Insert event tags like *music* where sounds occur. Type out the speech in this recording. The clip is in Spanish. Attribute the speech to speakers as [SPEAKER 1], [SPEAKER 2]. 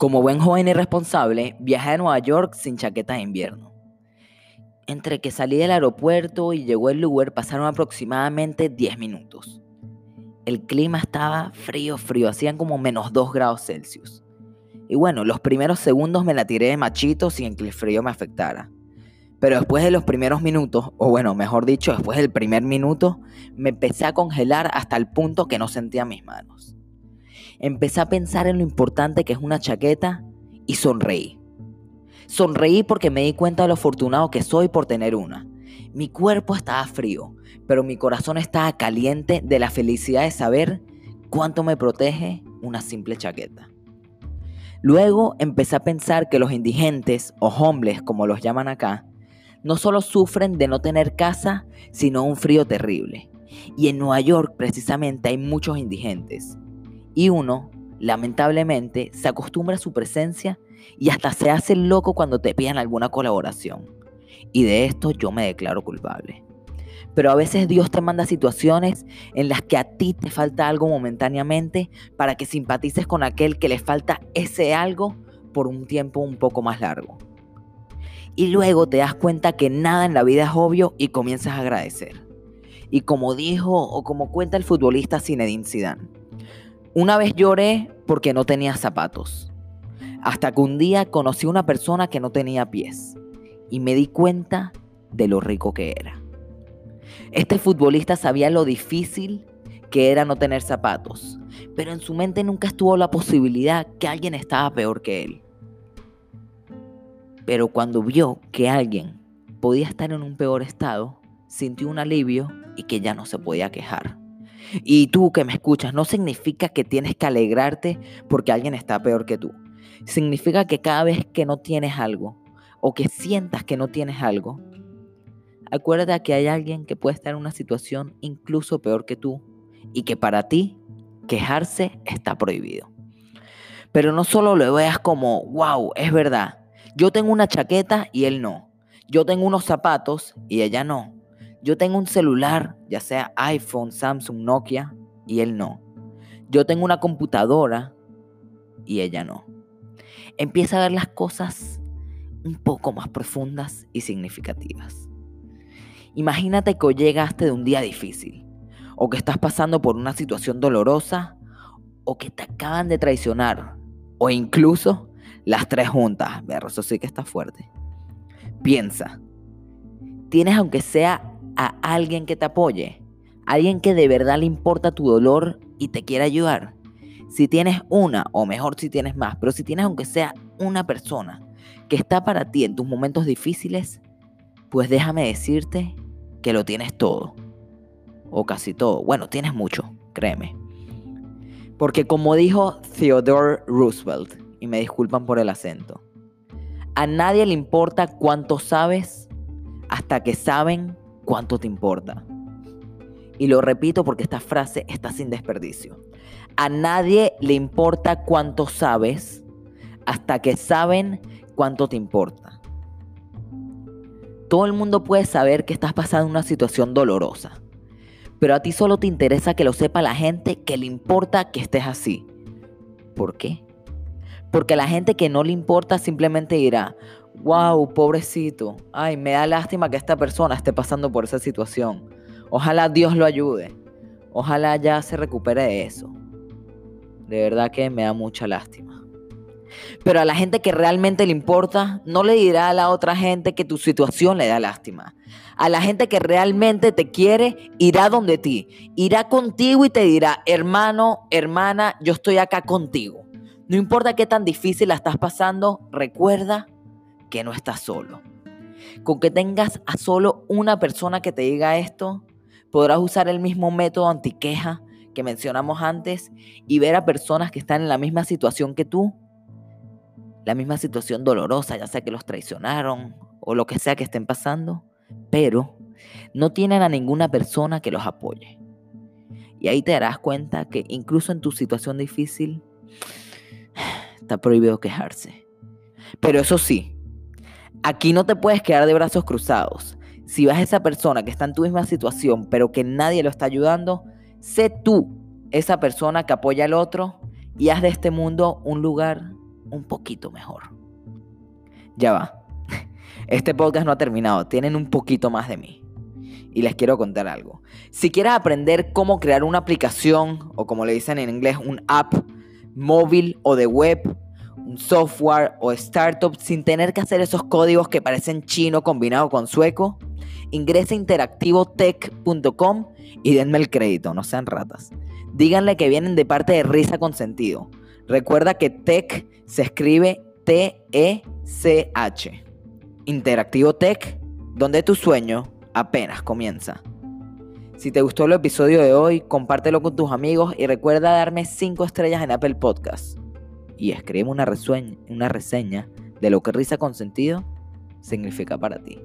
[SPEAKER 1] Como buen joven irresponsable, viajé a Nueva York sin chaqueta de invierno. Entre que salí del aeropuerto y llegó el lugar pasaron aproximadamente 10 minutos. El clima estaba frío, frío, hacían como menos 2 grados Celsius. Y bueno, los primeros segundos me la tiré de machito sin que el frío me afectara. Pero después de los primeros minutos, o bueno, mejor dicho, después del primer minuto, me empecé a congelar hasta el punto que no sentía mis manos. Empecé a pensar en lo importante que es una chaqueta y sonreí. Sonreí porque me di cuenta de lo afortunado que soy por tener una. Mi cuerpo estaba frío, pero mi corazón estaba caliente de la felicidad de saber cuánto me protege una simple chaqueta. Luego empecé a pensar que los indigentes, o hombres como los llaman acá, no solo sufren de no tener casa, sino un frío terrible. Y en Nueva York precisamente hay muchos indigentes. Y uno, lamentablemente, se acostumbra a su presencia y hasta se hace loco cuando te piden alguna colaboración. Y de esto yo me declaro culpable. Pero a veces Dios te manda situaciones en las que a ti te falta algo momentáneamente para que simpatices con aquel que le falta ese algo por un tiempo un poco más largo. Y luego te das cuenta que nada en la vida es obvio y comienzas a agradecer. Y como dijo o como cuenta el futbolista Zinedine Zidane, una vez lloré porque no tenía zapatos. Hasta que un día conocí a una persona que no tenía pies y me di cuenta de lo rico que era. Este futbolista sabía lo difícil que era no tener zapatos, pero en su mente nunca estuvo la posibilidad que alguien estaba peor que él. Pero cuando vio que alguien podía estar en un peor estado, sintió un alivio y que ya no se podía quejar. Y tú que me escuchas, no significa que tienes que alegrarte porque alguien está peor que tú. Significa que cada vez que no tienes algo o que sientas que no tienes algo, acuérdate que hay alguien que puede estar en una situación incluso peor que tú y que para ti quejarse está prohibido. Pero no solo lo veas como, wow, es verdad, yo tengo una chaqueta y él no. Yo tengo unos zapatos y ella no. Yo tengo un celular, ya sea iPhone, Samsung, Nokia, y él no. Yo tengo una computadora y ella no. Empieza a ver las cosas un poco más profundas y significativas. Imagínate que hoy llegaste de un día difícil, o que estás pasando por una situación dolorosa, o que te acaban de traicionar, o incluso las tres juntas. Ver, eso sí que está fuerte. Piensa. Tienes aunque sea a alguien que te apoye. Alguien que de verdad le importa tu dolor y te quiere ayudar. Si tienes una, o mejor si tienes más, pero si tienes aunque sea una persona que está para ti en tus momentos difíciles, pues déjame decirte que lo tienes todo. O casi todo. Bueno, tienes mucho, créeme. Porque como dijo Theodore Roosevelt, y me disculpan por el acento. A nadie le importa cuánto sabes hasta que saben cuánto te importa. Y lo repito porque esta frase está sin desperdicio. A nadie le importa cuánto sabes hasta que saben cuánto te importa. Todo el mundo puede saber que estás pasando una situación dolorosa, pero a ti solo te interesa que lo sepa la gente que le importa que estés así. ¿Por qué? Porque la gente que no le importa simplemente dirá, wow, pobrecito, ay, me da lástima que esta persona esté pasando por esa situación. Ojalá Dios lo ayude. Ojalá ya se recupere de eso. De verdad que me da mucha lástima. Pero a la gente que realmente le importa, no le dirá a la otra gente que tu situación le da lástima. A la gente que realmente te quiere, irá donde ti. Irá contigo y te dirá, hermano, hermana, yo estoy acá contigo. No importa qué tan difícil la estás pasando, recuerda que no estás solo. Con que tengas a solo una persona que te diga esto, podrás usar el mismo método antiqueja que mencionamos antes y ver a personas que están en la misma situación que tú, la misma situación dolorosa, ya sea que los traicionaron o lo que sea que estén pasando, pero no tienen a ninguna persona que los apoye. Y ahí te darás cuenta que incluso en tu situación difícil, *sighs* está prohibido quejarse. Pero eso sí, aquí no te puedes quedar de brazos cruzados. Si vas a esa persona que está en tu misma situación, pero que nadie lo está ayudando, sé tú esa persona que apoya al otro y haz de este mundo un lugar un poquito mejor. Ya va. *laughs* Este podcast no ha terminado, tienen un poquito más de mí. Y les quiero contar algo. Si quieres aprender cómo crear una aplicación, o como le dicen en inglés, un app móvil o de web, software o startup sin tener que hacer esos códigos que parecen chino combinado con sueco, ingresa a interactivotech.com y denme el crédito, no sean ratas. Díganle que vienen de parte de Risa con Sentido. Recuerda que tech se escribe T-E-C-H. Interactivo Tech, donde tu sueño apenas comienza. Si te gustó el episodio de hoy, compártelo con tus amigos y recuerda darme 5 estrellas en Apple Podcast. Y escribe una, una reseña de lo que risa con sentido significa para ti.